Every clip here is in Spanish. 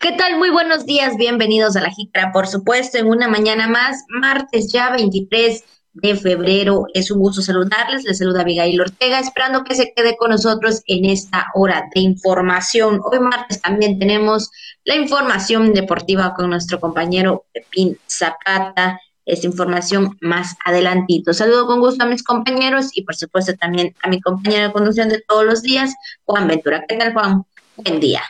¿Qué tal? Muy buenos días, bienvenidos a la Jícara, por supuesto, en una mañana más, martes ya 23 de febrero. Es un gusto saludarles, les saluda Abigail Ortega, esperando que se quede con nosotros en esta hora de información. Hoy martes también tenemos la información deportiva con nuestro compañero Pepín Zapata. Esta información más adelantito. Saludo con gusto a mis compañeros y por supuesto también a mi compañera de conducción de todos los días, Juan Ventura. ¿Qué tal, Juan? Buen día.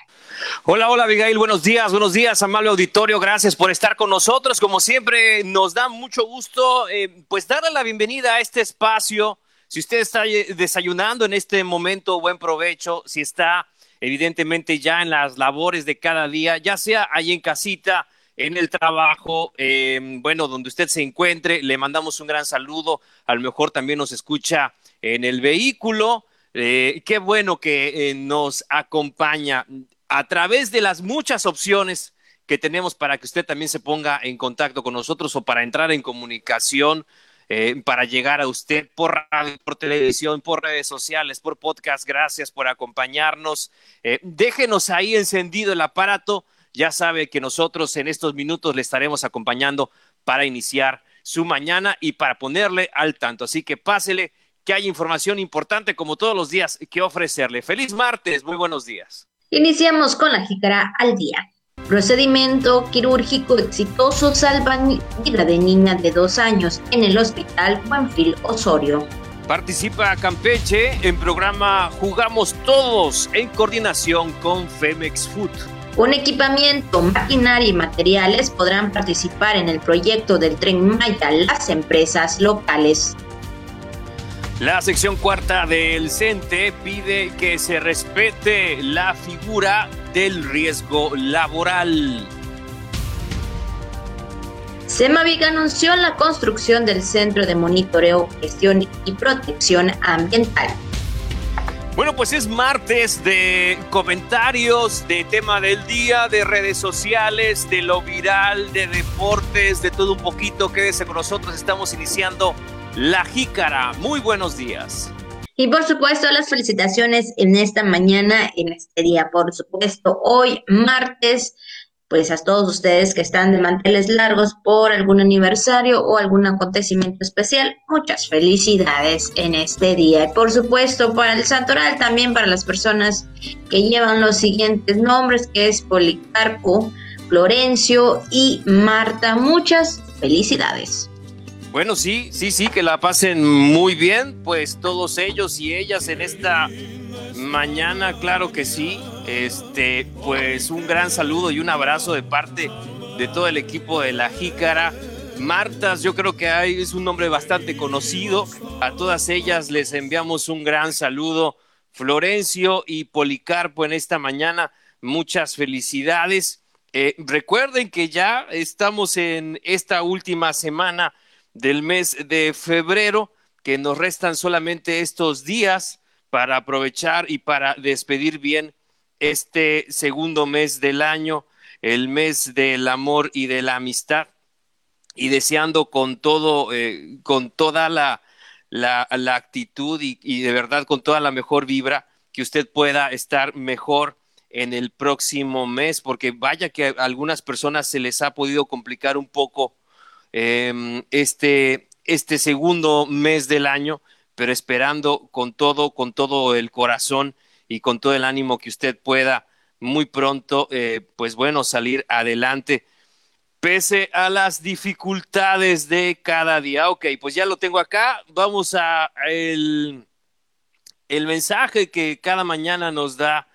Hola, hola Abigail, buenos días, buenos días, amable auditorio, gracias por estar con nosotros. Como siempre, nos da mucho gusto eh, pues darle la bienvenida a este espacio. Si usted está eh, desayunando en este momento, buen provecho. Si está evidentemente ya en las labores de cada día, ya sea ahí en casita, en el trabajo, eh, bueno, donde usted se encuentre, le mandamos un gran saludo. A lo mejor también nos escucha en el vehículo. qué bueno que nos acompaña a través de las muchas opciones que tenemos para que usted también se ponga en contacto con nosotros o para entrar en comunicación, eh, para llegar a usted por radio, por televisión, por redes sociales, por podcast. Gracias por acompañarnos. Eh, déjenos ahí encendido el aparato. Ya sabe que nosotros en estos minutos le estaremos acompañando para iniciar su mañana y para ponerle al tanto. Así que pásele que hay información importante como todos los días que ofrecerle. Feliz martes, muy buenos días. Iniciamos con la jícara al día. Procedimiento quirúrgico exitoso salva vida de niña de dos años en el hospital Juanfil Osorio. Participa Campeche en programa Jugamos Todos en coordinación con Femex Food. Con equipamiento, maquinaria y materiales podrán participar en el proyecto del tren Maya las empresas locales. La sección cuarta del CENTE pide que se respete la figura del riesgo laboral. Semavic anunció la construcción del Centro de Monitoreo, Gestión y Protección Ambiental. Bueno, pues es martes de comentarios, de tema del día, de redes sociales, de lo viral, de deportes, de todo un poquito. Quédese con nosotros, estamos iniciando la Jícara. Muy buenos días. Y por supuesto, las felicitaciones en esta mañana, en este día, por supuesto, hoy martes, pues a todos ustedes que están de manteles largos por algún aniversario o algún acontecimiento especial, muchas felicidades en este día. Y por supuesto, para el santoral, también para las personas que llevan los siguientes nombres, que es Policarpo, Florencio y Marta, muchas felicidades. Bueno, sí, sí, sí, que la pasen muy bien, pues todos ellos y ellas en esta mañana, claro que sí. Este, pues un gran saludo y un abrazo de parte de todo el equipo de la Jícara. Martas, yo creo que hay, es un nombre bastante conocido. A todas ellas les enviamos un gran saludo. Florencio y Policarpo en esta mañana, muchas felicidades. Eh, recuerden que ya estamos en esta última semana del mes de febrero, que nos restan solamente estos días para aprovechar y para despedir bien este segundo mes del año, el mes del amor y de la amistad, y deseando con todo, eh, con toda la, la, actitud y, y de verdad con toda la mejor vibra, que usted pueda estar mejor en el próximo mes, porque vaya que a algunas personas se les ha podido complicar un poco Em, este, este segundo mes del año, pero esperando con todo, con todo el corazón y con todo el ánimo que usted pueda muy pronto, eh, pues bueno, salir adelante. Pese a las dificultades de cada día. Ok, pues ya lo tengo acá. Vamos a el, el mensaje que cada mañana nos da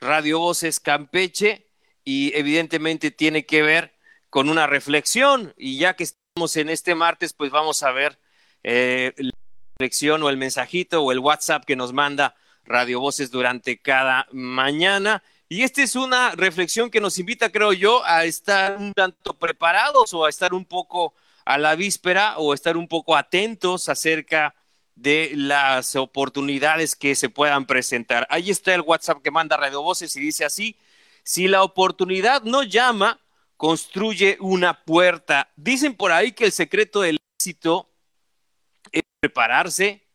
Radio Voces Campeche y evidentemente tiene que ver con una reflexión y ya que estamos en este martes, pues vamos a ver eh, la reflexión o el mensajito o el WhatsApp que nos manda Radio Voces durante cada mañana. Y esta es una reflexión que nos invita, creo yo, a estar un tanto preparados o a estar un poco a la víspera o estar un poco atentos acerca de las oportunidades que se puedan presentar. Ahí está el WhatsApp que manda Radio Voces y dice así, si la oportunidad no llama, construye una puerta. Dicen por ahí que el secreto del éxito es prepararse,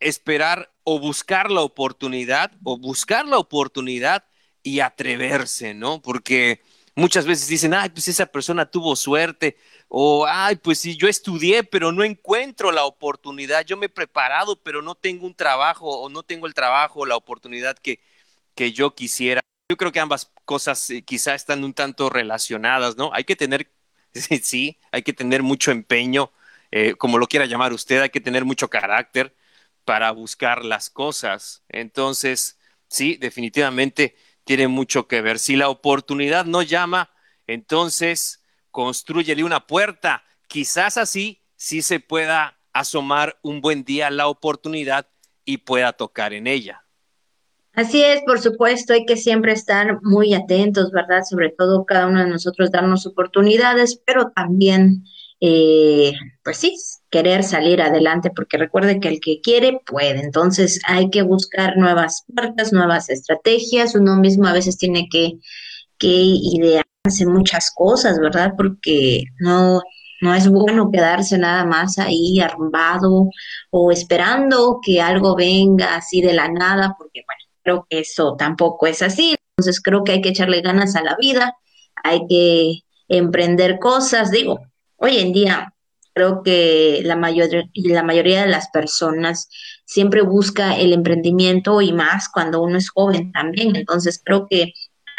esperar o buscar la oportunidad, o buscar la oportunidad y atreverse, ¿no? Porque muchas veces dicen, ay, pues esa persona tuvo suerte, o ay, pues sí, yo estudié, pero no encuentro la oportunidad, yo me he preparado, pero no tengo un trabajo, o no tengo el trabajo, o la oportunidad que, que yo quisiera. Yo creo que ambas cosas eh, quizá están un tanto relacionadas, ¿no? Hay que tener, sí, hay que tener mucho empeño, eh, como lo quiera llamar usted, hay que tener mucho carácter para buscar las cosas. Entonces, sí, definitivamente tiene mucho que ver. Si la oportunidad no llama, entonces construyele una puerta. Quizás así sí se pueda asomar un buen día la oportunidad y pueda tocar en ella. Así es, por supuesto, hay que siempre estar muy atentos, ¿verdad? Sobre todo cada uno de nosotros darnos oportunidades, pero también, eh, pues sí, querer salir adelante, porque recuerde que el que quiere puede. Entonces hay que buscar nuevas puertas, nuevas estrategias. Uno mismo a veces tiene que, que idearse muchas cosas, ¿verdad? Porque no, no es bueno quedarse nada más ahí arrumbado o esperando que algo venga así de la nada, porque bueno creo que eso tampoco es así. Entonces creo que hay que echarle ganas a la vida, hay que emprender cosas. Digo, hoy en día creo que la, mayor, la mayoría de las personas siempre busca el emprendimiento y más cuando uno es joven también. Entonces creo que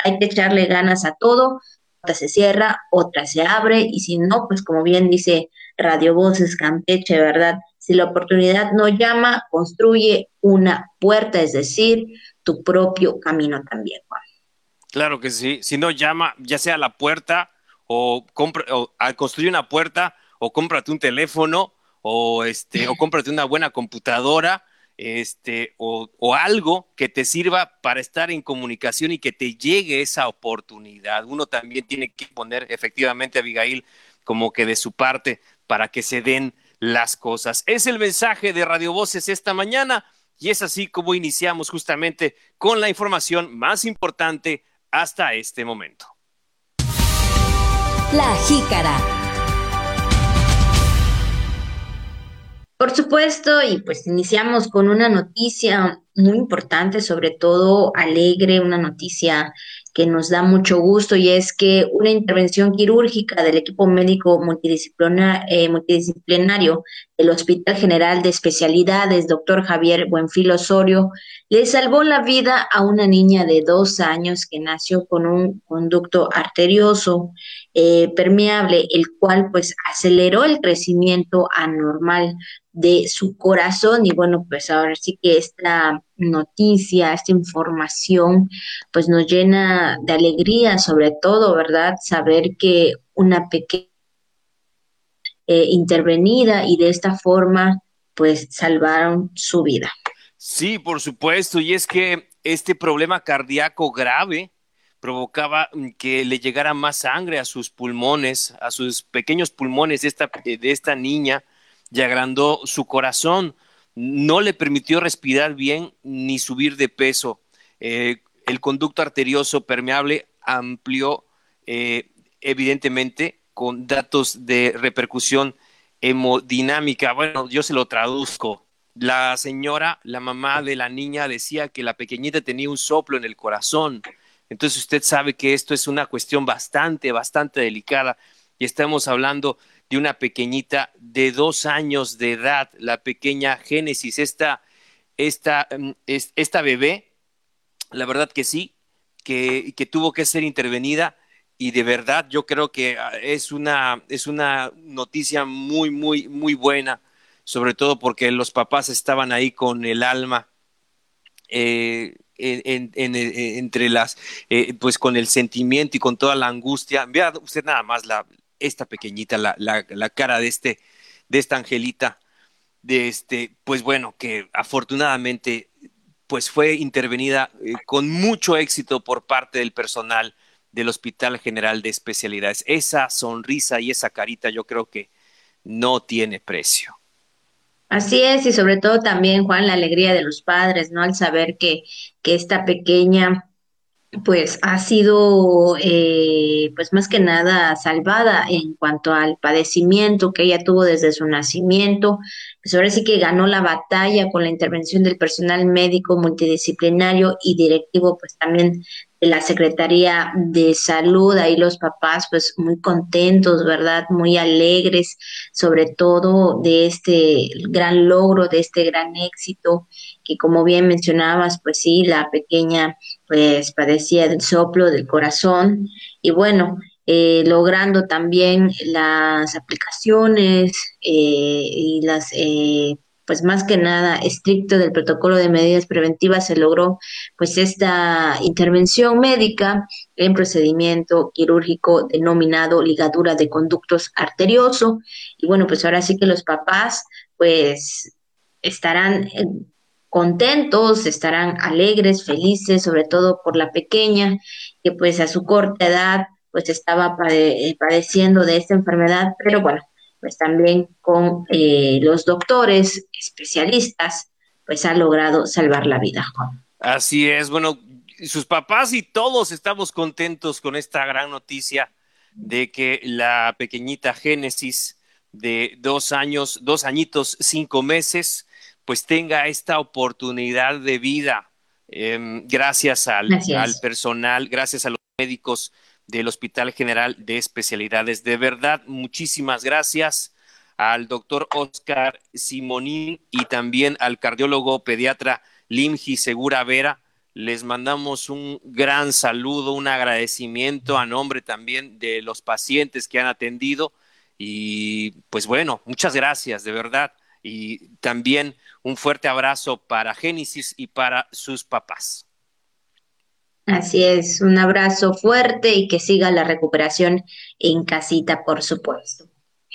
hay que echarle ganas a todo. Otra se cierra, otra se abre y si no, pues como bien dice Radio Voces Campeche, ¿verdad? Si la oportunidad no llama, construye una puerta, es decir, tu propio camino también, Juan. Claro que sí. Si no llama, ya sea la puerta o, compra, o al construir una puerta o cómprate un teléfono o este o cómprate una buena computadora este o, o, algo que te sirva para estar en comunicación y que te llegue esa oportunidad. Uno también tiene que poner efectivamente a Abigail como que de su parte para que se den las cosas. Es el mensaje de Radio Voces esta mañana. Y es así como iniciamos justamente con la información más importante hasta este momento. La jícara. Por supuesto, y pues iniciamos con una noticia muy importante, sobre todo alegre, una noticia que nos da mucho gusto y es que una intervención quirúrgica del equipo médico eh, multidisciplinario del Hospital General de Especialidades, doctor Javier Buenfil Osorio, le salvó la vida a una niña de dos años que nació con un conducto arterioso eh, permeable, el cual pues aceleró el crecimiento anormal de su corazón y bueno, pues ahora sí que esta noticia, esta información, pues nos llena de alegría, sobre todo, ¿verdad? Saber que una pequeña eh, intervenida y de esta forma, pues salvaron su vida. Sí, por supuesto, y es que este problema cardíaco grave provocaba que le llegara más sangre a sus pulmones, a sus pequeños pulmones de esta, de esta niña, y agrandó su corazón. No le permitió respirar bien ni subir de peso. Eh, el conducto arterioso permeable amplió eh, evidentemente con datos de repercusión hemodinámica. Bueno, yo se lo traduzco. La señora, la mamá de la niña, decía que la pequeñita tenía un soplo en el corazón. Entonces usted sabe que esto es una cuestión bastante, bastante delicada. Y estamos hablando de una pequeñita de dos años de edad, la pequeña Génesis, esta, esta, mm, esta bebé, la verdad que sí, que, que tuvo que ser intervenida. Y de verdad yo creo que ah, es una, es una noticia muy, muy, muy buena, sobre todo porque los papás estaban ahí con el alma. Eh, en, entre las, eh, pues con el sentimiento y con toda la angustia. Vea usted nada más la, esta pequeñita, la, la, la cara de este, de esta angelita, de este, pues bueno, que afortunadamente pues fue intervenida eh, con mucho éxito por parte del personal del Hospital General de Especialidades. Esa sonrisa y esa carita yo creo que no tiene precio. Así es, y sobre todo también, Juan, la alegría de los padres, ¿no? Al saber que, que esta pequeña pues ha sido eh, pues más que nada salvada en cuanto al padecimiento que ella tuvo desde su nacimiento. Pues ahora sí que ganó la batalla con la intervención del personal médico multidisciplinario y directivo pues también la Secretaría de Salud, ahí los papás pues muy contentos, ¿verdad? Muy alegres, sobre todo de este gran logro, de este gran éxito, que como bien mencionabas, pues sí, la pequeña pues padecía del soplo del corazón y bueno, eh, logrando también las aplicaciones eh, y las eh, pues más que nada estricto del protocolo de medidas preventivas se logró pues esta intervención médica en procedimiento quirúrgico denominado ligadura de conductos arterioso. Y bueno pues ahora sí que los papás pues estarán eh, contentos, estarán alegres, felices, sobre todo por la pequeña que pues a su corta edad pues estaba padeciendo de esta enfermedad, pero bueno, pues también con eh, los doctores especialistas, pues ha logrado salvar la vida, Así es, bueno, sus papás y todos estamos contentos con esta gran noticia de que la pequeñita Génesis de dos años, dos añitos, cinco meses, pues tenga esta oportunidad de vida em, gracias al, al personal, gracias a los médicos del Hospital General de Especialidades. De verdad, muchísimas gracias al doctor Oscar Simonín y también al cardiólogo pediatra Limji Segura Vera. Les mandamos un gran saludo, un agradecimiento a nombre también de los pacientes que han atendido y pues bueno, muchas gracias, de verdad. Y también un fuerte abrazo para Génesis y para sus papás. Así es, un abrazo fuerte y que siga la recuperación en casita, por supuesto.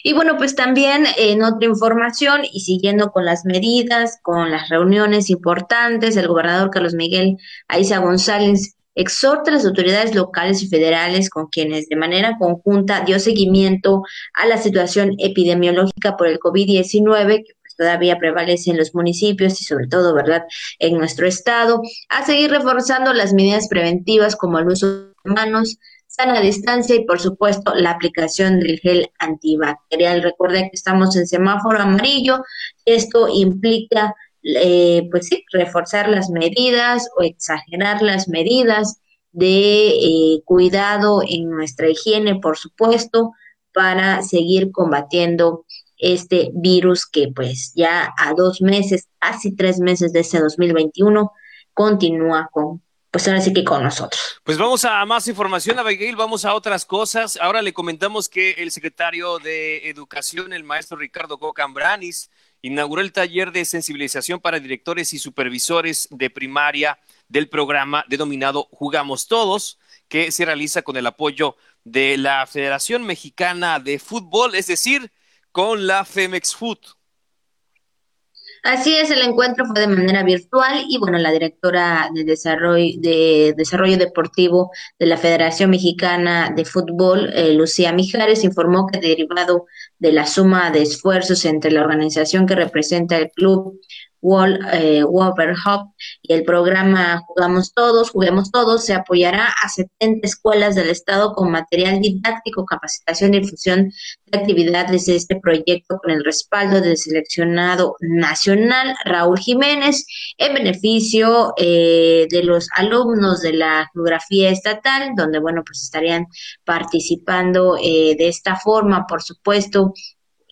Y bueno, pues también en otra información y siguiendo con las medidas, con las reuniones importantes, el gobernador Carlos Miguel Aiza González exhorta a las autoridades locales y federales con quienes de manera conjunta dio seguimiento a la situación epidemiológica por el COVID-19 todavía prevalece en los municipios y sobre todo, ¿verdad?, en nuestro estado, a seguir reforzando las medidas preventivas como el uso de manos, sana distancia y por supuesto la aplicación del gel antibacterial. Recuerden que estamos en semáforo amarillo, esto implica eh, pues sí, reforzar las medidas o exagerar las medidas de eh, cuidado en nuestra higiene, por supuesto, para seguir combatiendo este virus que pues ya a dos meses, casi tres meses de ese 2021, continúa con, pues ahora sí que con nosotros. Pues vamos a más información, Abigail, vamos a otras cosas. Ahora le comentamos que el secretario de Educación, el maestro Ricardo Gocambranis, inauguró el taller de sensibilización para directores y supervisores de primaria del programa denominado Jugamos Todos, que se realiza con el apoyo de la Federación Mexicana de Fútbol, es decir, con la Femex Food. Así es, el encuentro fue de manera virtual y bueno, la directora de desarrollo, de desarrollo deportivo de la Federación Mexicana de Fútbol, eh, Lucía Mijares, informó que derivado de la suma de esfuerzos entre la organización que representa el club Wall, eh, Hub y el programa Jugamos Todos, Juguemos Todos, se apoyará a 70 escuelas del Estado con material didáctico, capacitación y difusión de actividades de este proyecto con el respaldo del seleccionado nacional Raúl Jiménez en beneficio eh, de los alumnos de la geografía estatal, donde, bueno, pues estarían participando eh, de esta forma, por supuesto,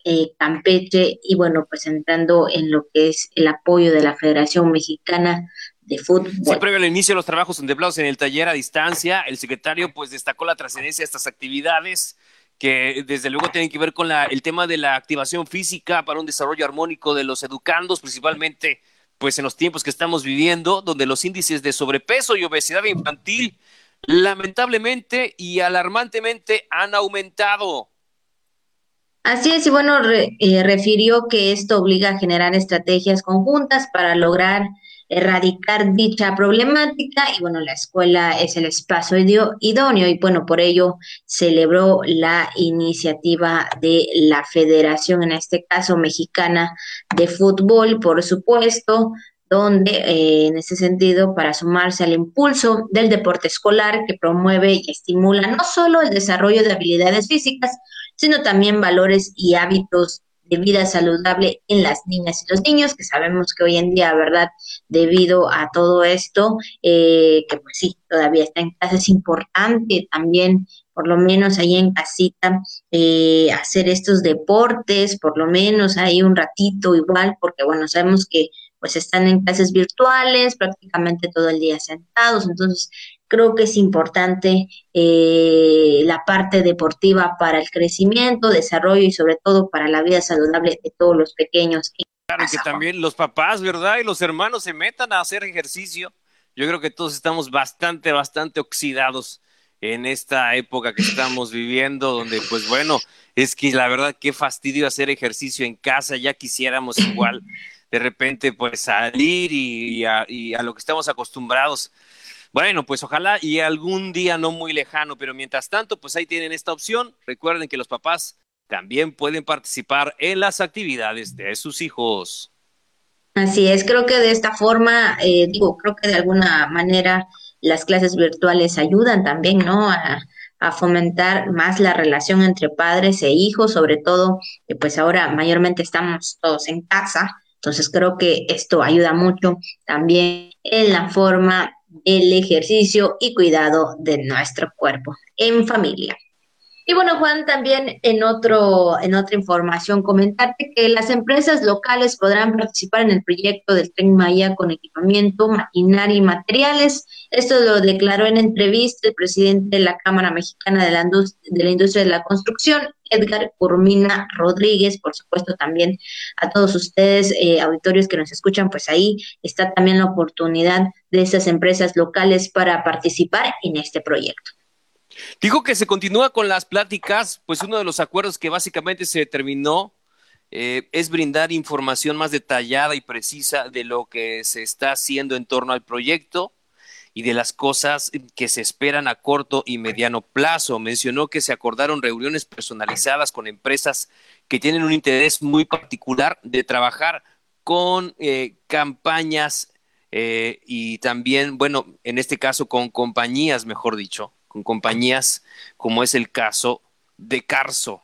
eh, Campeche y bueno, pues entrando en lo que es el apoyo de la Federación Mexicana de Fútbol. Sí, previo al inicio de los trabajos contemplados en el taller a distancia, el secretario pues destacó la trascendencia de estas actividades que desde luego tienen que ver con la, el tema de la activación física para un desarrollo armónico de los educandos, principalmente pues en los tiempos que estamos viviendo, donde los índices de sobrepeso y obesidad infantil lamentablemente y alarmantemente han aumentado. Así es, y bueno, eh, refirió que esto obliga a generar estrategias conjuntas para lograr erradicar dicha problemática y bueno, la escuela es el espacio idóneo y bueno, por ello celebró la iniciativa de la Federación, en este caso mexicana de fútbol, por supuesto, donde eh, en ese sentido, para sumarse al impulso del deporte escolar que promueve y estimula no solo el desarrollo de habilidades físicas, sino también valores y hábitos de vida saludable en las niñas y los niños, que sabemos que hoy en día, ¿verdad? Debido a todo esto, eh, que pues sí, todavía está en casa, es importante también por lo menos ahí en casita, eh, hacer estos deportes, por lo menos ahí un ratito igual, porque bueno, sabemos que pues están en clases virtuales, prácticamente todo el día sentados, entonces creo que es importante eh, la parte deportiva para el crecimiento, desarrollo y sobre todo para la vida saludable de todos los pequeños. Claro, que también los papás, ¿verdad? Y los hermanos se metan a hacer ejercicio. Yo creo que todos estamos bastante, bastante oxidados en esta época que estamos viviendo, donde pues bueno, es que la verdad qué fastidio hacer ejercicio en casa, ya quisiéramos igual de repente pues salir y, a, lo que estamos acostumbrados. Bueno, pues ojalá y algún día no muy lejano, pero mientras tanto, pues ahí tienen esta opción. Recuerden que los papás también pueden participar en las actividades de sus hijos. Así es, creo que de esta forma, eh, digo, creo que de alguna manera las clases virtuales ayudan también, ¿no? A, fomentar más la relación entre padres e hijos, sobre todo, pues ahora mayormente estamos todos en casa, entonces creo que esto ayuda mucho también en la forma del ejercicio y cuidado de nuestro cuerpo en familia. Y bueno, Juan, también en otro, en otra información, comentarte que las empresas locales podrán participar en el proyecto del Tren Maya con equipamiento, maquinaria y materiales. Esto lo declaró en entrevista el presidente de la Cámara Mexicana de la, Industria de la Construcción, Edgar Curmina Rodríguez, por supuesto también a todos ustedes, eh, auditorios que nos escuchan, pues ahí está también la oportunidad de esas empresas locales para participar en este proyecto. Dijo que se continúa con las pláticas, pues uno de los acuerdos que básicamente se determinó eh, es brindar información más detallada y precisa de lo que se está haciendo en torno al proyecto y de las cosas que se esperan a corto y mediano plazo. Mencionó que se acordaron reuniones personalizadas con empresas que tienen un interés muy particular de trabajar con eh, campañas eh, y también, bueno, en este caso con compañías, mejor dicho, con compañías como es el caso de Carso.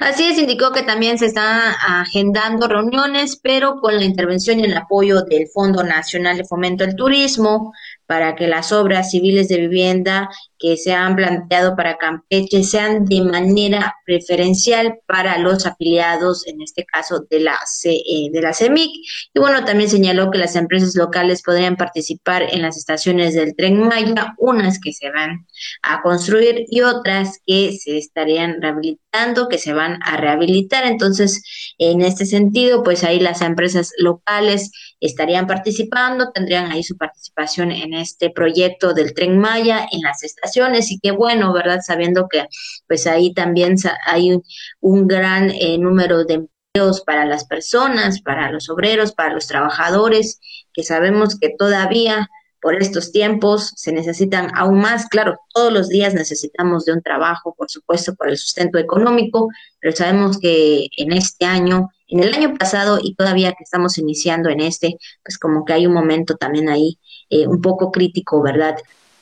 Así es, indicó que también se están agendando reuniones, pero con la intervención y el apoyo del Fondo Nacional de Fomento del Turismo, para que las obras civiles de vivienda que se han planteado para Campeche sean de manera preferencial para los afiliados, en este caso de la, eh, de la CEMIC. Y bueno, también señaló que las empresas locales podrían participar en las estaciones del tren Maya, unas que se van a construir y otras que se estarían rehabilitando, que se van a rehabilitar. Entonces, en este sentido, pues ahí las empresas locales estarían participando, tendrían ahí su participación en este proyecto del tren Maya en las estaciones y qué bueno, ¿verdad? Sabiendo que pues ahí también hay un, gran eh, número de empleos para las personas, para los obreros, para los trabajadores, que sabemos que todavía por estos tiempos se necesitan aún más, claro, todos los días necesitamos de un trabajo, por supuesto, por el sustento económico, pero sabemos que en este año en el año pasado y todavía que estamos iniciando en este, pues como que hay un momento también ahí eh, un poco crítico, ¿verdad?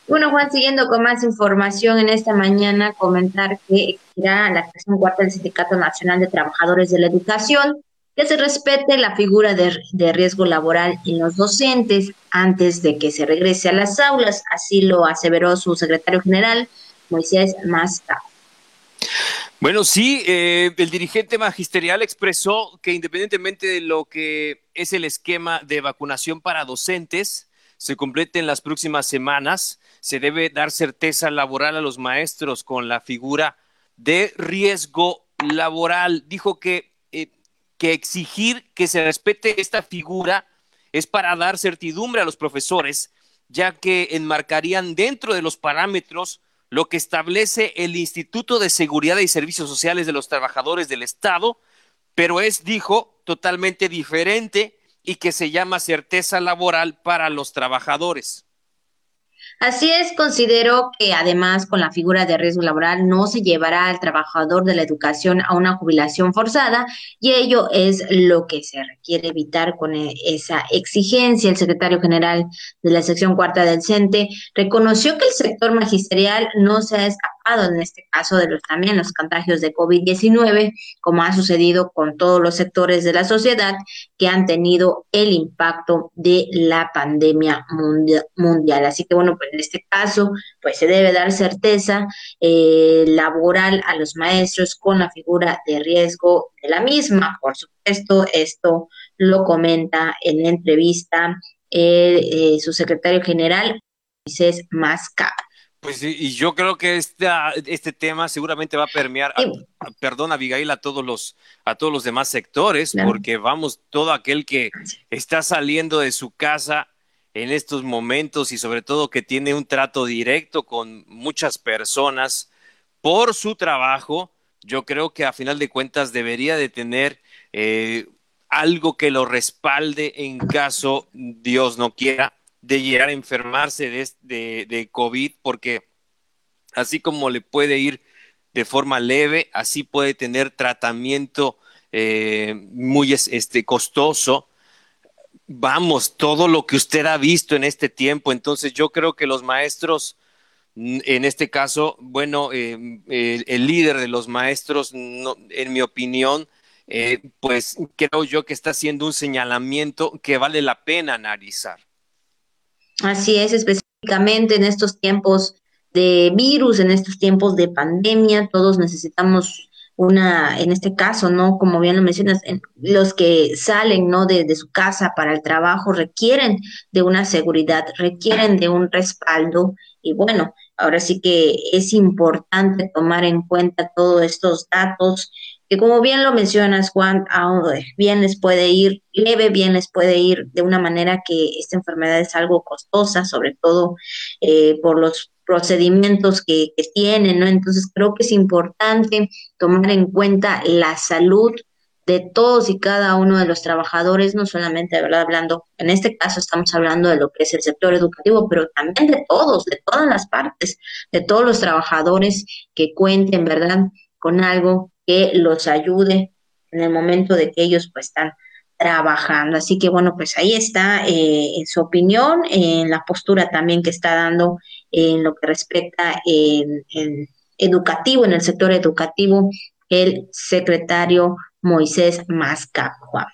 Bueno, Juan, siguiendo con más información en esta mañana, comentar que existirá la creación cuarta del Sindicato Nacional de Trabajadores de la Educación, que se respete la figura de, de, riesgo laboral en los docentes antes de que se regrese a las aulas, así lo aseveró su secretario general, Moisés Masca. Bueno, sí, eh, el dirigente magisterial expresó que independientemente de lo que es el esquema de vacunación para docentes, se complete en las próximas semanas, se debe dar certeza laboral a los maestros con la figura de riesgo laboral. Dijo que, eh, que exigir que se respete esta figura es para dar certidumbre a los profesores, ya que enmarcarían dentro de los parámetros lo que establece el Instituto de Seguridad y Servicios Sociales de los Trabajadores del Estado, pero es, dijo, totalmente diferente y que se llama certeza laboral para los trabajadores. Así es, considero que además con la figura de riesgo laboral no se llevará al trabajador de la educación a una jubilación forzada y ello es lo que se requiere evitar con e, esa exigencia. El secretario general de la sección cuarta del CENTE reconoció que el sector magisterial no se ha escapado en este caso de los también los contagios de COVID-19, como ha sucedido con todos los sectores de la sociedad que han tenido el impacto de la pandemia mundial. Así que bueno, pues en este caso, pues se debe dar certeza eh, laboral a los maestros con la figura de riesgo de la misma. Por supuesto, esto lo comenta en la entrevista eh, su secretario general, Moisés Masca. Pues y yo creo que esta, este tema seguramente va a permear, perdón, Abigail, a todos los, a todos los demás sectores, porque vamos, todo aquel que está saliendo de su casa en estos momentos y sobre todo que tiene un trato directo con muchas personas por su trabajo, yo creo que a final de cuentas debería de tener eh, algo que lo respalde en caso Dios no quiera de llegar a enfermarse de, de, COVID, porque así como le puede ir de forma leve, así puede tener tratamiento eh, muy este, costoso. Vamos, todo lo que usted ha visto en este tiempo, entonces yo creo que los maestros, en este caso, bueno, eh, el, líder de los maestros, en mi opinión, eh, pues creo yo que está haciendo un señalamiento que vale la pena analizar. Así es, específicamente en estos tiempos de virus, en estos tiempos de pandemia, todos necesitamos una, en este caso, ¿no? Como bien lo mencionas, los que salen, ¿no? De, de, su casa para el trabajo requieren de una seguridad, requieren de un respaldo y bueno, ahora sí que es importante tomar en cuenta todos estos datos que como bien lo mencionas, Juan, bien les puede ir leve, bien les puede ir de una manera que esta enfermedad es algo costosa, sobre todo eh, por los procedimientos que, tienen, ¿no? Entonces creo que es importante tomar en cuenta la salud de todos y cada uno de los trabajadores, no solamente, ¿verdad? Hablando, en este caso estamos hablando de lo que es el sector educativo, pero también de todos, de todas las partes, de todos los trabajadores que cuenten, ¿verdad? Con algo que los ayude en el momento de que ellos pues están trabajando. Así que bueno, pues ahí está eh, su opinión, en la postura también que está dando en lo que respecta en, educativo, en el sector educativo, el secretario Moisés Mascapua.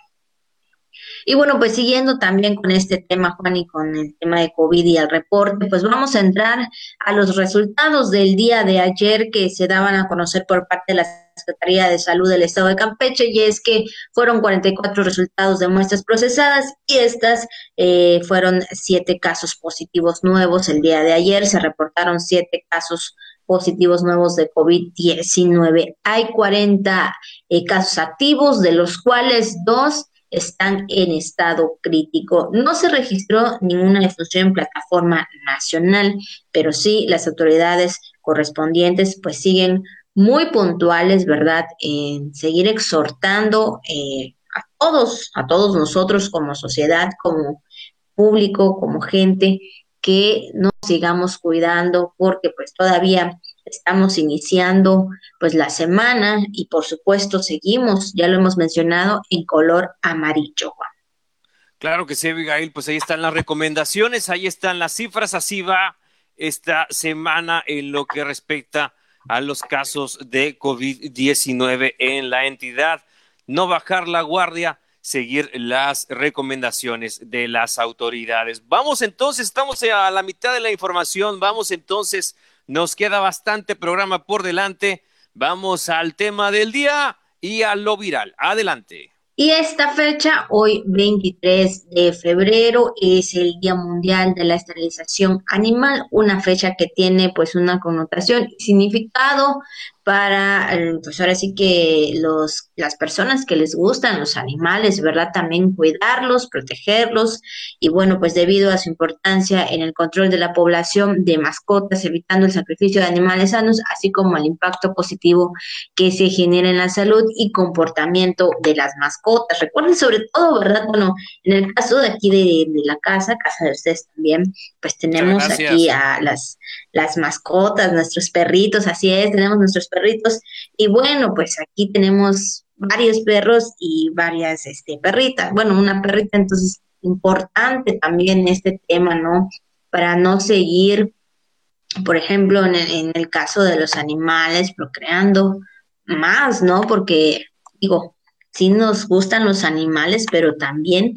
Y bueno, pues siguiendo también con este tema, Juan, y con el tema de COVID y el reporte, pues vamos a entrar a los resultados del día de ayer que se daban a conocer por parte de la Secretaría de Salud del Estado de Campeche, y es que fueron 44 resultados de muestras procesadas y estas eh, fueron siete casos positivos nuevos el día de ayer. Se reportaron siete casos positivos nuevos de COVID-19. Hay 40 eh, casos activos, de los cuales dos están en estado crítico. No se registró ninguna defunción en plataforma nacional, pero sí las autoridades correspondientes pues siguen muy puntuales, ¿verdad? En seguir exhortando eh, a todos, a todos nosotros como sociedad, como público, como gente, que nos sigamos cuidando porque pues todavía Estamos iniciando pues la semana y por supuesto seguimos, ya lo hemos mencionado, en color amarillo. Claro que sí, Abigail, pues ahí están las recomendaciones, ahí están las cifras, así va esta semana en lo que respecta a los casos de COVID-19 en la entidad. No bajar la guardia, seguir las recomendaciones de las autoridades. Vamos entonces, estamos a la mitad de la información, vamos entonces nos queda bastante programa por delante. Vamos al tema del día y a lo viral. Adelante. Y esta fecha, hoy 23 de febrero, es el Día Mundial de la Esterilización Animal, una fecha que tiene pues una connotación y significado para, eh, pues ahora sí que los, las personas que les gustan los animales, ¿verdad? También cuidarlos, protegerlos y bueno, pues debido a su importancia en el control de la población de mascotas, evitando el sacrificio de animales sanos, así como el impacto positivo que se genera en la salud y comportamiento de las mascotas. Recuerden sobre todo, ¿verdad? Bueno, en el caso de aquí de, de la casa, casa de ustedes también, pues tenemos aquí a las, las mascotas, nuestros perritos, así es, tenemos nuestros perritos. Y bueno, pues aquí tenemos varios perros y varias este, perritas. Bueno, una perrita, entonces, importante también este tema, ¿no? Para no seguir por ejemplo, en el, caso de los animales, procreando más, ¿no? Porque, digo, sí nos gustan los animales, pero también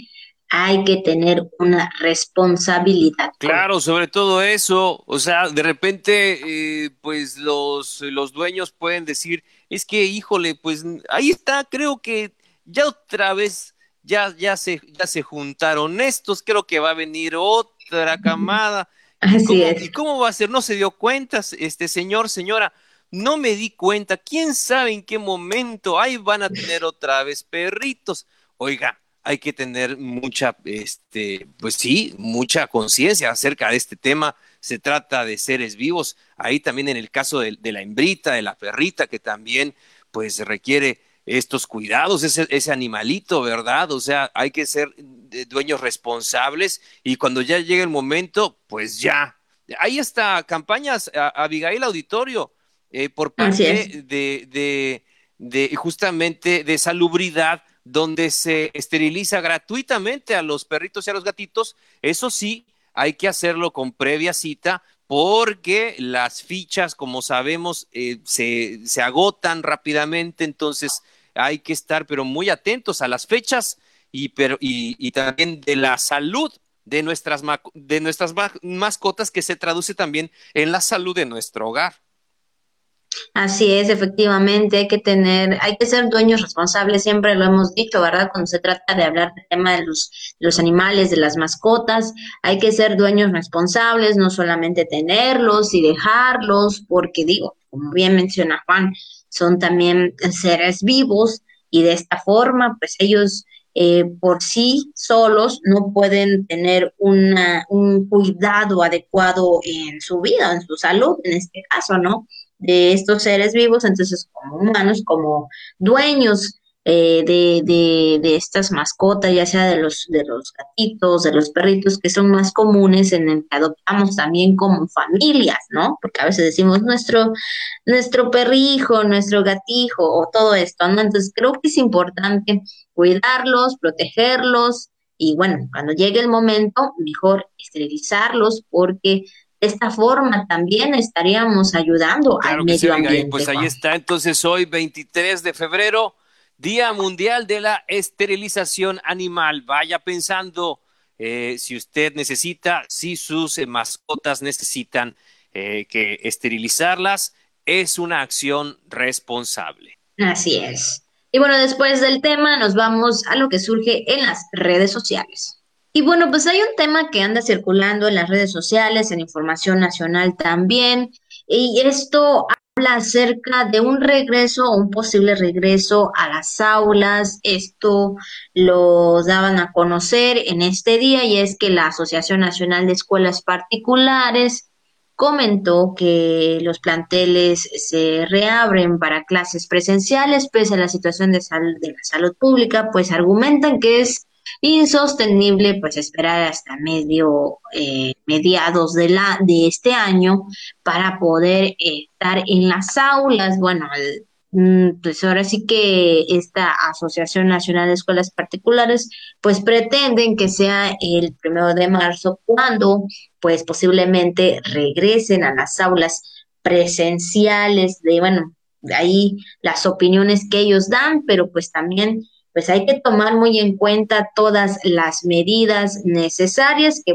hay que tener una responsabilidad. Claro, sobre todo eso, o sea, de repente, eh, pues los, los dueños pueden decir, es que, híjole, pues ahí está, creo que ya otra vez, ya, ya, se, ya se juntaron estos, creo que va a venir otra camada. Así es. ¿Y cómo va a ser? No se dio cuenta, este señor, señora, no me di cuenta, quién sabe en qué momento, ahí van a tener otra vez perritos. Oiga, hay que tener mucha, este, pues sí, mucha conciencia acerca de este tema. Se trata de seres vivos. Ahí también en el caso de, la hembrita, de la perrita, que también pues requiere estos cuidados, ese, ese animalito, ¿verdad? O sea, hay que ser eh, dueños responsables y cuando ya llegue el momento, pues ya. Ahí está, campañas, a, Abigail Auditorio, eh, por parte de, de, de justamente de salubridad donde se esteriliza gratuitamente a los perritos y a los gatitos. Eso sí, hay que hacerlo con previa cita porque las fichas, como sabemos, eh, se, se, agotan rápidamente, entonces hay que estar pero muy atentos a las fechas y, pero, y, y también de la salud de nuestras, de nuestras mascotas que se traduce también en la salud de nuestro hogar. Así es, efectivamente, hay que tener, hay que ser dueños responsables, siempre lo hemos dicho, ¿verdad? Cuando se trata de hablar del tema de los, los animales, de las mascotas, hay que ser dueños responsables, no solamente tenerlos y dejarlos, porque digo, como bien menciona Juan, son también seres vivos y de esta forma, pues ellos eh, por sí solos no pueden tener una, un cuidado adecuado en su vida, en su salud, en este caso, ¿no? De estos seres vivos, entonces como humanos, como dueños eh, de, de, de, estas mascotas, ya sea de los, de los gatitos, de los perritos, que son más comunes en el que adoptamos también como familias, ¿no? Porque a veces decimos nuestro, nuestro perrijo, nuestro gatijo o todo esto, ¿no? Entonces creo que es importante cuidarlos, protegerlos y bueno, cuando llegue el momento, mejor esterilizarlos porque de esta forma también estaríamos ayudando al medio ambiente. pues ahí está, entonces hoy 23 de febrero, Día Mundial de la Esterilización Animal. Vaya pensando eh, si usted necesita, si sus eh, mascotas necesitan eh, que esterilizarlas, es una acción responsable. Así es. Y bueno, después del tema nos vamos a lo que surge en las redes sociales. Y bueno, pues hay un tema que anda circulando en las redes sociales, en información nacional también, y esto habla acerca de un regreso un posible regreso a las aulas. Esto lo daban a conocer en este día y es que la Asociación Nacional de Escuelas Particulares comentó que los planteles se reabren para clases presenciales pese a la situación de, de la salud pública, pues argumentan que es insostenible pues esperar hasta medio eh, mediados de la de este año para poder estar en las aulas. Bueno mm, pues ahora sí que esta Asociación Nacional de Escuelas Particulares pues pretenden que sea el primero de marzo cuando pues posiblemente regresen a las aulas presenciales. De bueno ahí las opiniones que ellos dan pero pues también pues hay que tomar muy en cuenta todas las medidas necesarias que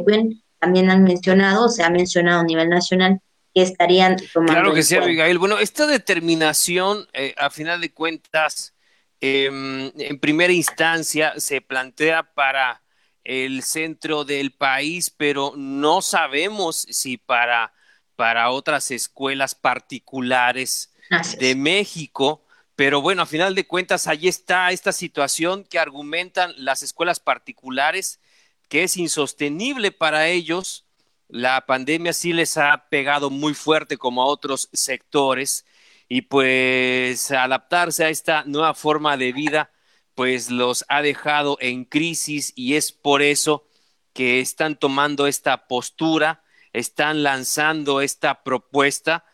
también han mencionado, se ha mencionado a nivel nacional, que estarían tomando. Claro que sí, Abigail. Bueno, esta determinación, eh, a final de cuentas, em, en primera instancia se plantea para el centro del país, pero no sabemos si para, para otras escuelas particulares de México pero bueno, a final de cuentas, ahí está esta situación que argumentan las escuelas particulares, que es insostenible para ellos. La pandemia sí les ha pegado muy fuerte como a otros sectores y pues adaptarse a esta nueva forma de vida pues los ha dejado en crisis y es por eso que están tomando esta postura, están lanzando esta propuesta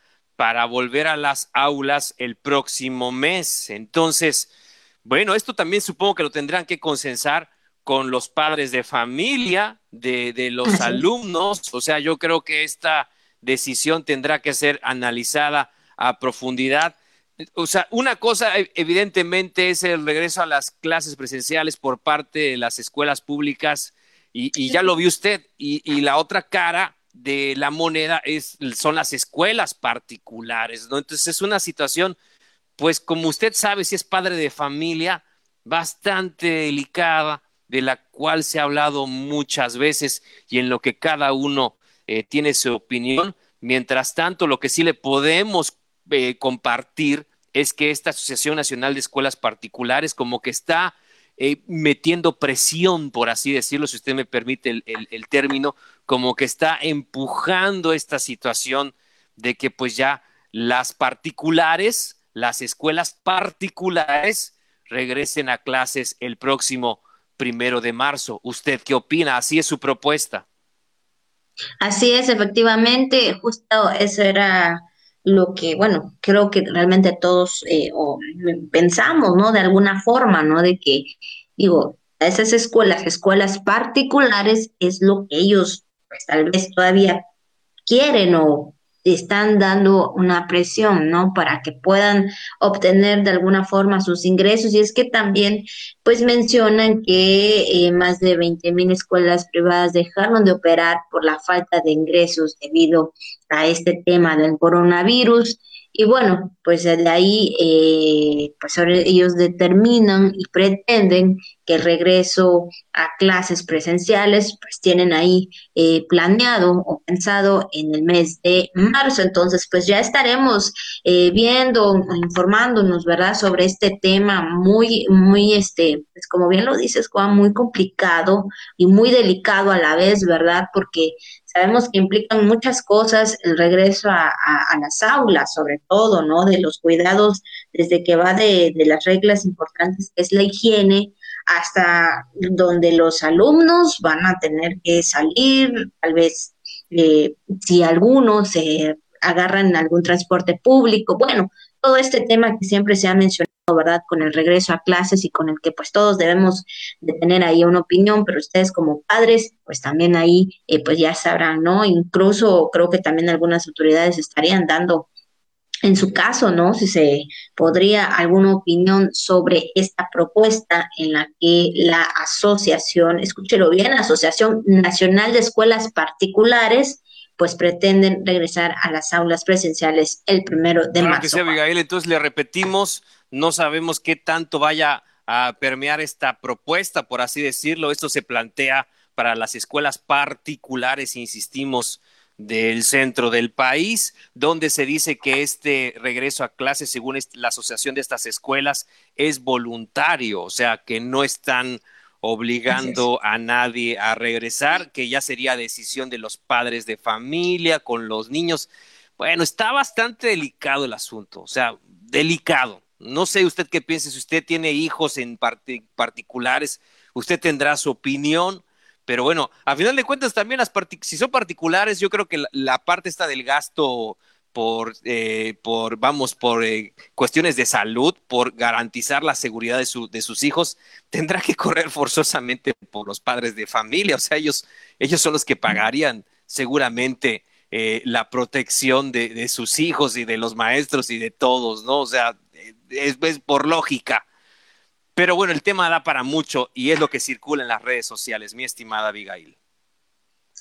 para volver a las aulas el próximo mes. Entonces, bueno, esto también supongo que lo tendrán que consensar con los padres de familia, de, los alumnos. O sea, yo creo que esta decisión tendrá que ser analizada a profundidad. O sea, una cosa e, evidentemente es el regreso a las clases presenciales por parte de las escuelas públicas y, ya lo vio usted. Y, la otra cara de la moneda es, son las escuelas particulares, ¿no? Entonces es una situación, pues como usted sabe, si es padre de familia, bastante delicada, de la cual se ha hablado muchas veces y en lo que cada uno eh, tiene su opinión. Mientras tanto, lo que sí le podemos eh, compartir es que esta Asociación Nacional de Escuelas Particulares como que está eh, metiendo presión, por así decirlo, si usted me permite el, término, como que está empujando esta situación de que pues ya las particulares, las escuelas particulares regresen a clases el próximo primero de marzo. ¿Usted qué opina? Así es su propuesta. Así es, efectivamente, justo eso era lo que, bueno, creo que realmente todos eh, pensamos, ¿no? De alguna forma, ¿no? De que, digo, esas escuelas, escuelas particulares, es lo que ellos, pues tal vez todavía quieren o están dando una presión, ¿no? Para que puedan obtener de alguna forma sus ingresos. Y es que también, pues mencionan que eh, más de 20 mil escuelas privadas dejaron de operar por la falta de ingresos debido a este tema del coronavirus. Y bueno, pues de ahí, eh, pues ellos determinan y pretenden que el regreso a clases presenciales, pues tienen ahí eh, planeado o pensado en el mes de marzo. Entonces, pues ya estaremos eh, viendo, informándonos, ¿verdad?, sobre este tema muy, muy, este, pues como bien lo dices, Juan, muy complicado y muy delicado a la vez, ¿verdad? Porque Sabemos que implican muchas cosas el regreso a, las aulas, sobre todo, ¿no? De los cuidados, desde que va de, las reglas importantes, que es la higiene, hasta donde los alumnos van a tener que salir, tal vez eh, si algunos se agarran algún transporte público, bueno, todo este tema que siempre se ha mencionado ¿verdad? Con el regreso a clases y con el que pues todos debemos de tener ahí una opinión, pero ustedes como padres pues también ahí eh, pues ya sabrán, ¿no? Incluso creo que también algunas autoridades estarían dando en su caso, ¿no? Si se podría alguna opinión sobre esta propuesta en la que la asociación, escúchelo bien, Asociación Nacional de Escuelas Particulares, pues pretenden regresar a las aulas presenciales el primero de marzo. Que sea, Abigail, entonces le repetimos, no sabemos qué tanto vaya a permear esta propuesta, por así decirlo. Esto se plantea para las escuelas particulares, insistimos, del centro del país, donde se dice que este regreso a clases, según la asociación de estas escuelas, es voluntario, o sea, que no están obligando a nadie a regresar, que ya sería decisión de los padres de familia con los niños. Bueno, está bastante delicado el asunto, o sea, delicado. No sé usted qué piensa, si usted tiene hijos en particulares, usted tendrá su opinión, pero bueno, a final de cuentas también las si son particulares, yo creo que la, parte está del gasto por, eh, por vamos, por eh, cuestiones de salud, por garantizar la seguridad de, su, de sus hijos, tendrá que correr forzosamente por los padres de familia, o sea, ellos, ellos son los que pagarían seguramente eh, la protección de, de, sus hijos y de los maestros y de todos, ¿no? O sea, es, por lógica. Pero bueno, el tema da para mucho y es lo que circula en las redes sociales, mi estimada Abigail.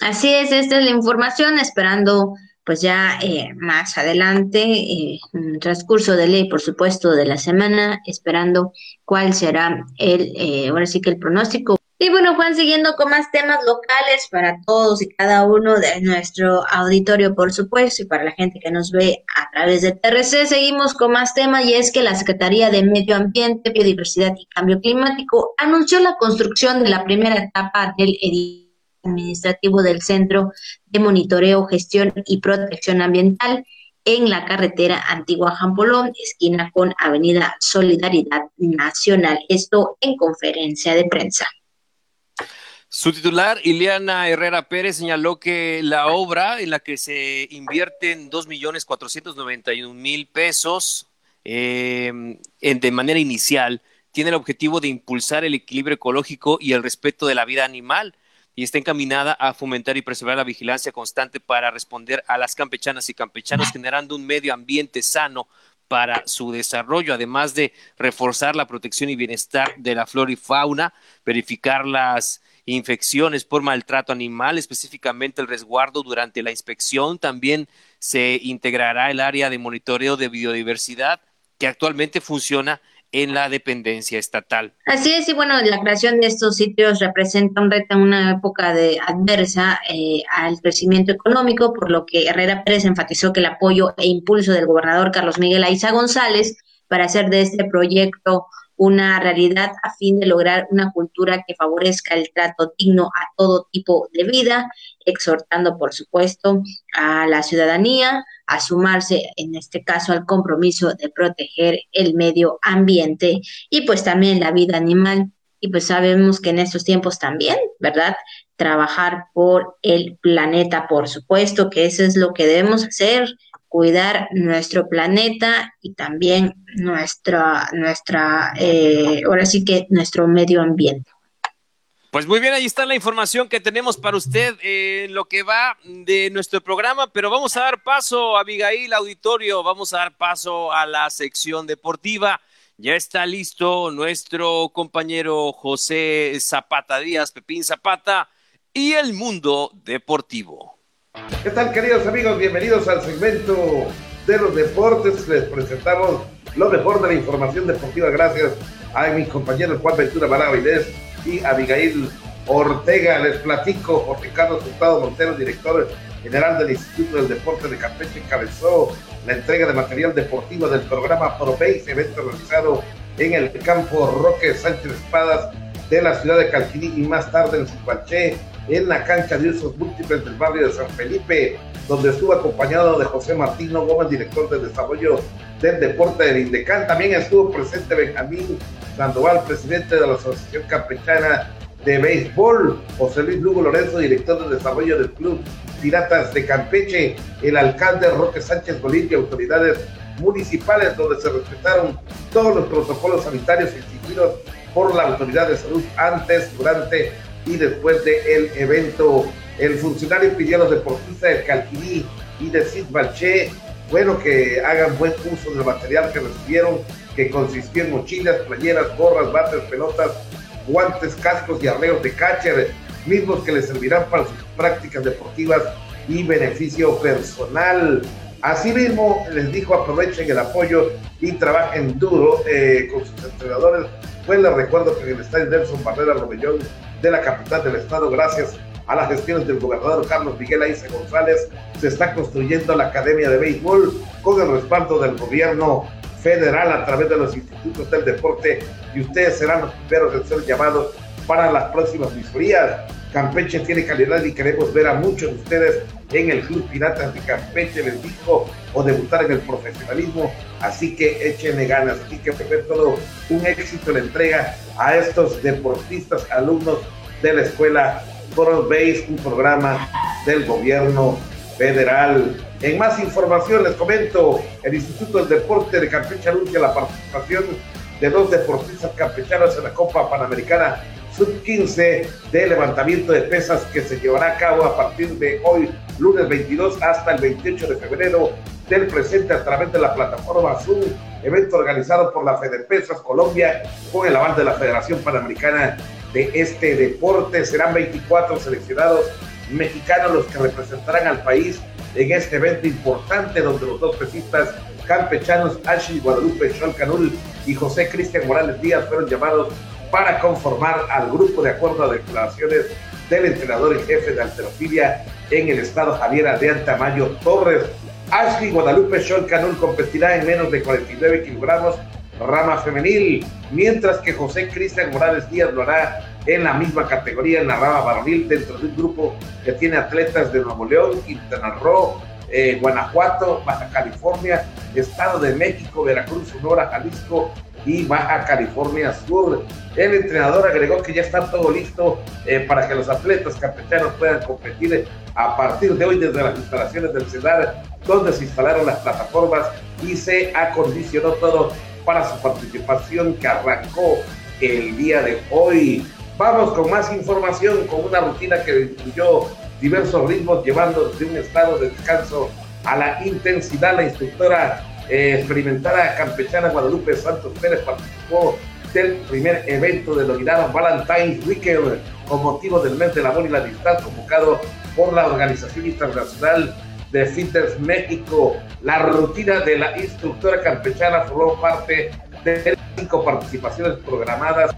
Así es, esta es la información, esperando pues ya eh, más adelante, eh, en el transcurso de ley, por supuesto, de la semana, esperando cuál será el, eh, ahora sí que el pronóstico. Y bueno, Juan, siguiendo con más temas locales para todos y cada uno de nuestro auditorio, por supuesto, y para la gente que nos ve a través de TRC, seguimos con más temas y es que la Secretaría de Medio Ambiente, Biodiversidad y Cambio Climático anunció la construcción de la primera etapa del edificio administrativo del Centro de Monitoreo, Gestión y Protección Ambiental en la carretera Antigua Jampolón, esquina con Avenida Solidaridad Nacional. Esto en conferencia de prensa. Su titular, Ileana Herrera Pérez, señaló que la obra en la que se invierten dos millones cuatrocientos noventa y un mil pesos eh, de manera inicial tiene el objetivo de impulsar el equilibrio ecológico y el respeto de la vida animal y está encaminada a fomentar y preservar la vigilancia constante para responder a las campechanas y campechanos, generando un medio ambiente sano para su desarrollo, además de reforzar la protección y bienestar de la flora y fauna, verificar las infecciones por maltrato animal, específicamente el resguardo durante la inspección. También se integrará el área de monitoreo de biodiversidad que actualmente funciona en la dependencia estatal. Así es, y bueno, la creación de estos sitios representa un reto en una época de adversa eh, al crecimiento económico, por lo que Herrera Pérez enfatizó que el apoyo e impulso del gobernador Carlos Miguel Aiza González para hacer de este proyecto una realidad a fin de lograr una cultura que favorezca el trato digno a todo tipo de vida, exhortando, por supuesto, a la ciudadanía a sumarse, en este caso, al compromiso de proteger el medio ambiente y pues también la vida animal. Y pues sabemos que en estos tiempos también, ¿verdad? Trabajar por el planeta, por supuesto, que eso es lo que debemos hacer, cuidar nuestro planeta y también nuestra, nuestra, eh, ahora sí que nuestro medio ambiente. Pues muy bien, ahí está la información que tenemos para usted en lo que va de nuestro programa, pero vamos a dar paso, Abigail Auditorio, vamos a dar paso a la sección deportiva. Ya está listo nuestro compañero José Zapata Díaz, Pepín Zapata, y el mundo deportivo. ¿Qué tal queridos amigos? Bienvenidos al segmento de los deportes. Les presentamos lo mejor de la información deportiva gracias a mis compañeros Juan Ventura Barabaidez y Abigail Ortega. Les platico, Jorge Carlos Gustavo Montero, director general del Instituto del Deporte de Campeche, encabezó la entrega de material deportivo del programa ProBase, evento realizado en el campo Roque Sánchez Espadas de la ciudad de Calquiní y más tarde en Supaché en la cancha de usos múltiples del barrio de San Felipe, donde estuvo acompañado de José Martino Gómez, director de desarrollo del deporte del Indecán. También estuvo presente Benjamín Sandoval, presidente de la Asociación Campechana de Béisbol, José Luis Lugo Lorenzo, director de desarrollo del Club Piratas de Campeche, el alcalde Roque Sánchez Bolívar y autoridades municipales, donde se respetaron todos los protocolos sanitarios exigidos por la autoridad de salud antes, durante y después del evento. El funcionario pidió a los deportistas del Calquiní y de Sid Balché, bueno, que hagan buen uso del material que recibieron, que consistió en mochilas, playeras, gorras, bates, pelotas, guantes, cascos y arreos de catcher, mismos que les servirán para sus prácticas deportivas y beneficio personal. Asimismo, les dijo aprovechen el apoyo y trabajen duro eh, con sus entrenadores. Pues les recuerdo que en el estadio Nelson Barrera Robellón de la capital del estado, gracias a las gestiones del gobernador Carlos Miguel Aiza González, se está construyendo la Academia de Béisbol con el respaldo del gobierno federal a través de los institutos del deporte y ustedes serán los primeros en ser llamados para las próximas visorías. Campeche tiene calidad y queremos ver a muchos de ustedes en el Club Piratas de Campeche, les dijo, o debutar en el profesionalismo. Así que échenle ganas. Así que fue todo un éxito la entrega a estos deportistas, alumnos de la escuela Coral Base, un programa del gobierno federal. En más información les comento, el Instituto del Deporte de Campeche anuncia la participación de dos deportistas campechanos en la Copa Panamericana sub-15 de levantamiento de pesas que se llevará a cabo a partir de hoy, lunes 22, hasta el 28 de febrero del presente a través de la plataforma Zoom, evento organizado por la Fedepesas Colombia con el aval de la Federación Panamericana de este deporte. Serán 24 seleccionados mexicanos los que representarán al país en este evento importante donde los dos pesistas campechanos Ashley Guadalupe Cholcanul y José Cristian Morales Díaz fueron llamados para conformar al grupo de acuerdo a declaraciones del entrenador y jefe de alterofilia en el estado Javier de Tamayo Torres. Ashley Guadalupe Sean Canul competirá en menos de 49 kilogramos rama femenil, mientras que José Cristian Morales Díaz lo hará en la misma categoría en la rama varonil dentro de un grupo que tiene atletas de Nuevo León, Quintana Roo, eh, Guanajuato, Baja California, Estado de México, Veracruz, Sonora, Jalisco y Baja California Sur. El entrenador agregó que ya está todo listo eh, para que los atletas campechanos puedan competir a partir de hoy desde las instalaciones del CEDAR, donde se instalaron las plataformas y se acondicionó todo para su participación que arrancó el día de hoy. Vamos con más información, con una rutina que incluyó diversos ritmos, llevando de un estado de descanso a la intensidad. La instructora eh, experimentada campechana Guadalupe Santos Pérez participó del primer evento denominado Valentine's Weekend con motivo del mes del amor y la amistad convocado por la Organización Internacional de Fitness México. La rutina de la instructora campechana formó parte de cinco participaciones programadas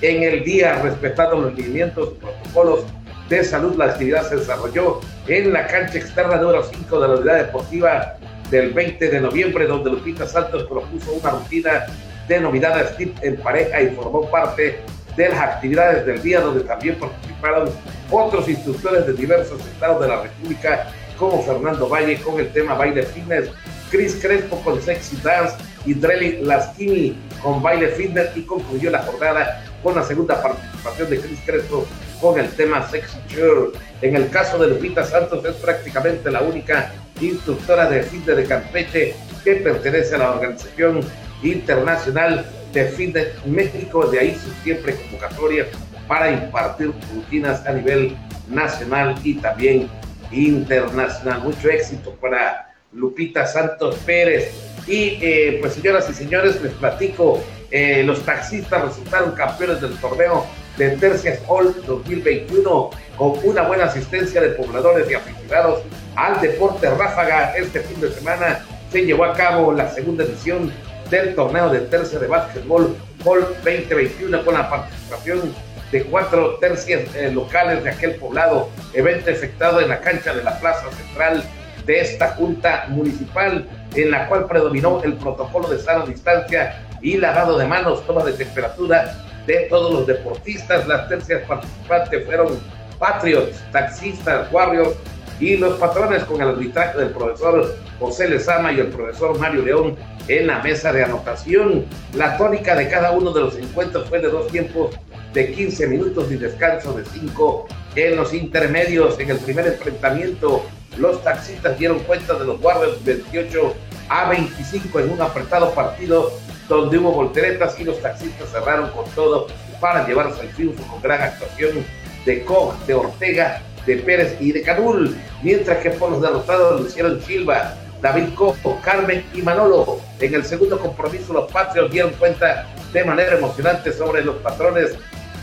en el día, respetando los lineamientos y protocolos de salud. La actividad se desarrolló en la cancha externa número 5 de la unidad deportiva del 20 de noviembre, donde Lupita Santos propuso una rutina denominada Steve en pareja y formó parte de las actividades del día, donde también participaron otros instructores de diversos estados de la República, como Fernando Valle con el tema baile fitness, Chris Crespo con sexy dance y Drelly Laskini con baile fitness y concluyó la jornada con la segunda participación de Chris Crespo con el tema Sexy Cheer. En el caso de Lupita Santos es prácticamente la única instructora de fitness de Campeche que pertenece a la organización internacional de fitness México, de ahí su siempre convocatoria para impartir rutinas a nivel nacional y también internacional. Mucho éxito para Lupita Santos Pérez. Y eh, pues señoras y señores, les platico, eh, los taxistas resultaron campeones del torneo de Tercias All 2021 con una buena asistencia de pobladores y aficionados al deporte ráfaga. Este fin de semana se llevó a cabo la segunda edición del torneo de tercia de básquetbol Hall 2021 con la participación de cuatro tercias eh, locales de aquel poblado, evento efectuado en la cancha de la Plaza Central de esta Junta Municipal, en la cual predominó el protocolo de sana distancia y lavado de manos, toma de temperatura de todos los deportistas. Las tercias participantes fueron Patriots, taxistas, Warriors y los patrones con el arbitraje del profesor José Lezama y el profesor Mario León en la mesa de anotación. La tónica de cada uno de los encuentros fue de dos tiempos de 15 minutos y descanso de 5 en los intermedios. En el primer enfrentamiento, los taxistas dieron cuenta de los guardias 28 a 25 en un apretado partido donde hubo volteretas y los taxistas cerraron con todo para llevarse el triunfo con gran actuación de Koch, de Ortega, de Pérez y de Canul, mientras que por los derrotados lo hicieron Silva, David Cojo, Carmen y Manolo. En el segundo compromiso los patrios dieron cuenta de manera emocionante sobre los patrones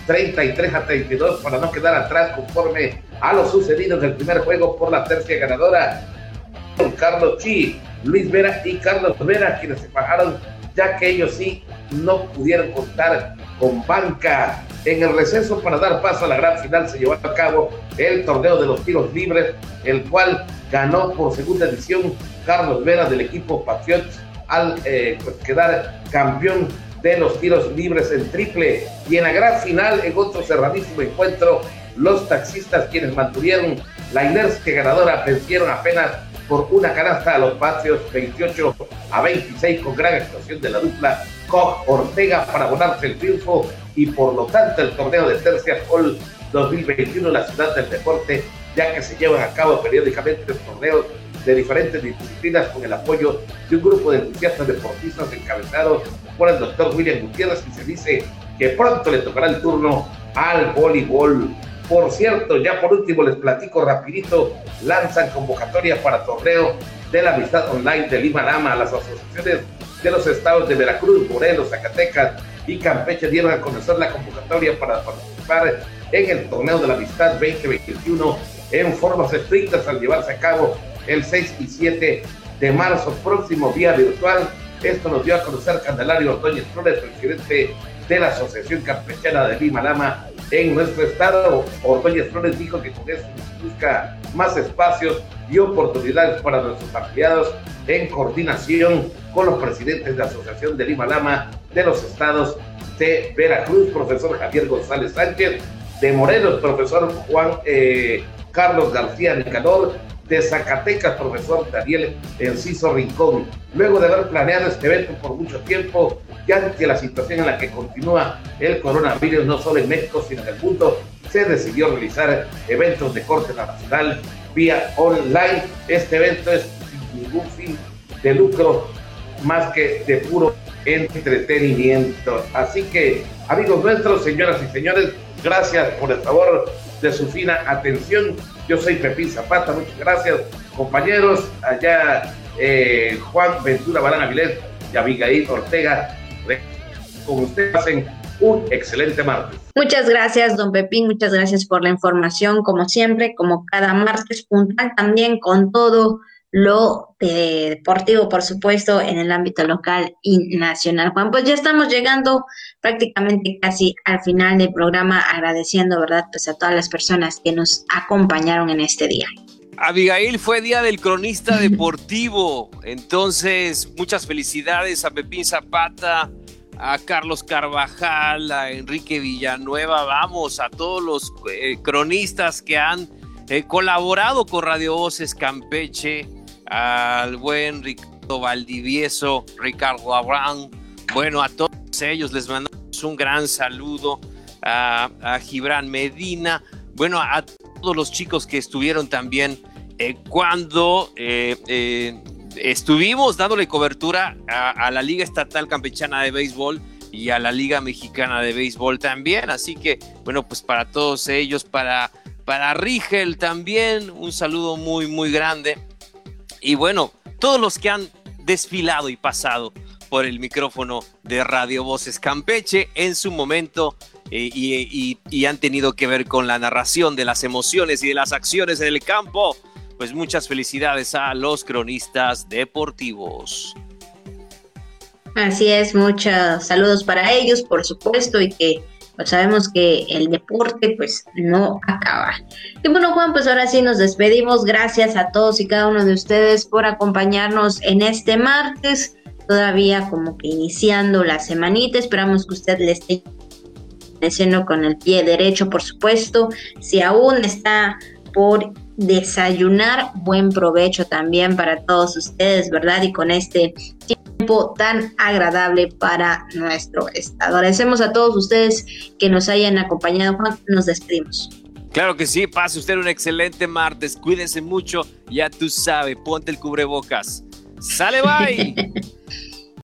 33 a 32 para no quedar atrás conforme a lo sucedido en el primer juego por la tercia ganadora. Carlos Chi, Luis Vera y Carlos Vera, quienes se bajaron ya que ellos sí no pudieron contar con banca. En el receso para dar paso a la gran final se llevó a cabo el torneo de los tiros libres, el cual ganó por segunda edición Carlos Vera del equipo Patriots al eh, pues, quedar campeón de los tiros libres en triple. Y en la gran final, en otro cerradísimo encuentro, los taxistas quienes mantuvieron la inercia ganadora vencieron apenas por una canasta a los patios 28 a 26 con gran actuación de la dupla Koch Ortega para abonarse el triunfo y por lo tanto el torneo de Tercia Hall 2021 en la ciudad del deporte ya que se llevan a cabo periódicamente torneos de diferentes disciplinas con el apoyo de un grupo de entusiastas deportistas encabezados por el doctor William Gutiérrez y se dice que pronto le tocará el turno al voleibol. Por cierto, ya por último les platico rapidito, lanzan convocatoria para torneo de la amistad online de Lima Lama. Las asociaciones de los estados de Veracruz, Morelos, Zacatecas y Campeche dieron a conocer la convocatoria para participar en el torneo de la amistad 2021 en formas estrictas al llevarse a cabo el 6 y 7 de marzo próximo vía virtual. Esto nos dio a conocer Candelario Ordóñez Flores, presidente de la Asociación Campechana de Lima Lama en nuestro estado. Ordóñez Flores dijo que con esto busca más espacios y oportunidades para nuestros afiliados en coordinación con los presidentes de la Asociación de Lima Lama de los estados de Veracruz, profesor Javier González Sánchez, de Morelos, profesor Juan eh, Carlos García Nicanor, de Zacatecas, profesor Daniel Enciso Rincón. Luego de haber planeado este evento por mucho tiempo, ya ante la situación en la que continúa el coronavirus, no solo en México, sino en el mundo, se decidió realizar eventos de corte nacional vía online. Este evento es sin ningún fin de lucro más que de puro entretenimiento. Así que, amigos nuestros, señoras y señores, gracias por el favor de su fina atención. Yo soy Pepín Zapata, muchas gracias, compañeros. Allá eh, Juan Ventura Barán Avilés y Abigail Ortega, con ustedes hacen un excelente martes. Muchas gracias, don Pepín, muchas gracias por la información, como siempre, como cada martes puntual, también con todo lo deportivo, por supuesto, en el ámbito local y nacional. Juan, pues ya estamos llegando prácticamente casi al final del programa, agradeciendo, ¿verdad?, pues a todas las personas que nos acompañaron en este día. Abigail fue día del cronista deportivo, entonces muchas felicidades a Pepín Zapata, a Carlos Carvajal, a Enrique Villanueva, vamos, a todos los eh, cronistas que han eh, colaborado con Radio Voces Campeche, al buen Ricardo Valdivieso, Ricardo Abraham, bueno, a todos ellos les mandamos un gran saludo, a, a Gibran Medina, bueno, a todos los chicos que estuvieron también eh, cuando eh, eh, estuvimos dándole cobertura a, la Liga Estatal Campechana de Béisbol y a la Liga Mexicana de Béisbol también. Así que, bueno, pues para todos ellos, para, para Rigel también, un saludo muy, muy grande. Y bueno, todos los que han desfilado y pasado por el micrófono de Radio Voces Campeche en su momento y, y, han tenido que ver con la narración de las emociones y de las acciones en el campo pues muchas felicidades a los cronistas deportivos. Así es, muchos saludos para ellos, por supuesto, y que pues sabemos que el deporte pues no acaba. Y bueno, Juan, pues ahora sí nos despedimos. Gracias a todos y cada uno de ustedes por acompañarnos en este martes, todavía como que iniciando la semanita. Esperamos que usted le esté con el pie derecho, por supuesto. Si aún está por desayunar. Buen provecho también para todos ustedes, ¿verdad? Y con este tiempo tan agradable para nuestro estado. Agradecemos a todos ustedes que nos hayan acompañado. Juan, nos despedimos. Claro que sí, pase usted un excelente martes, cuídense mucho, ya tú sabes, ponte el cubrebocas. Sale, bye.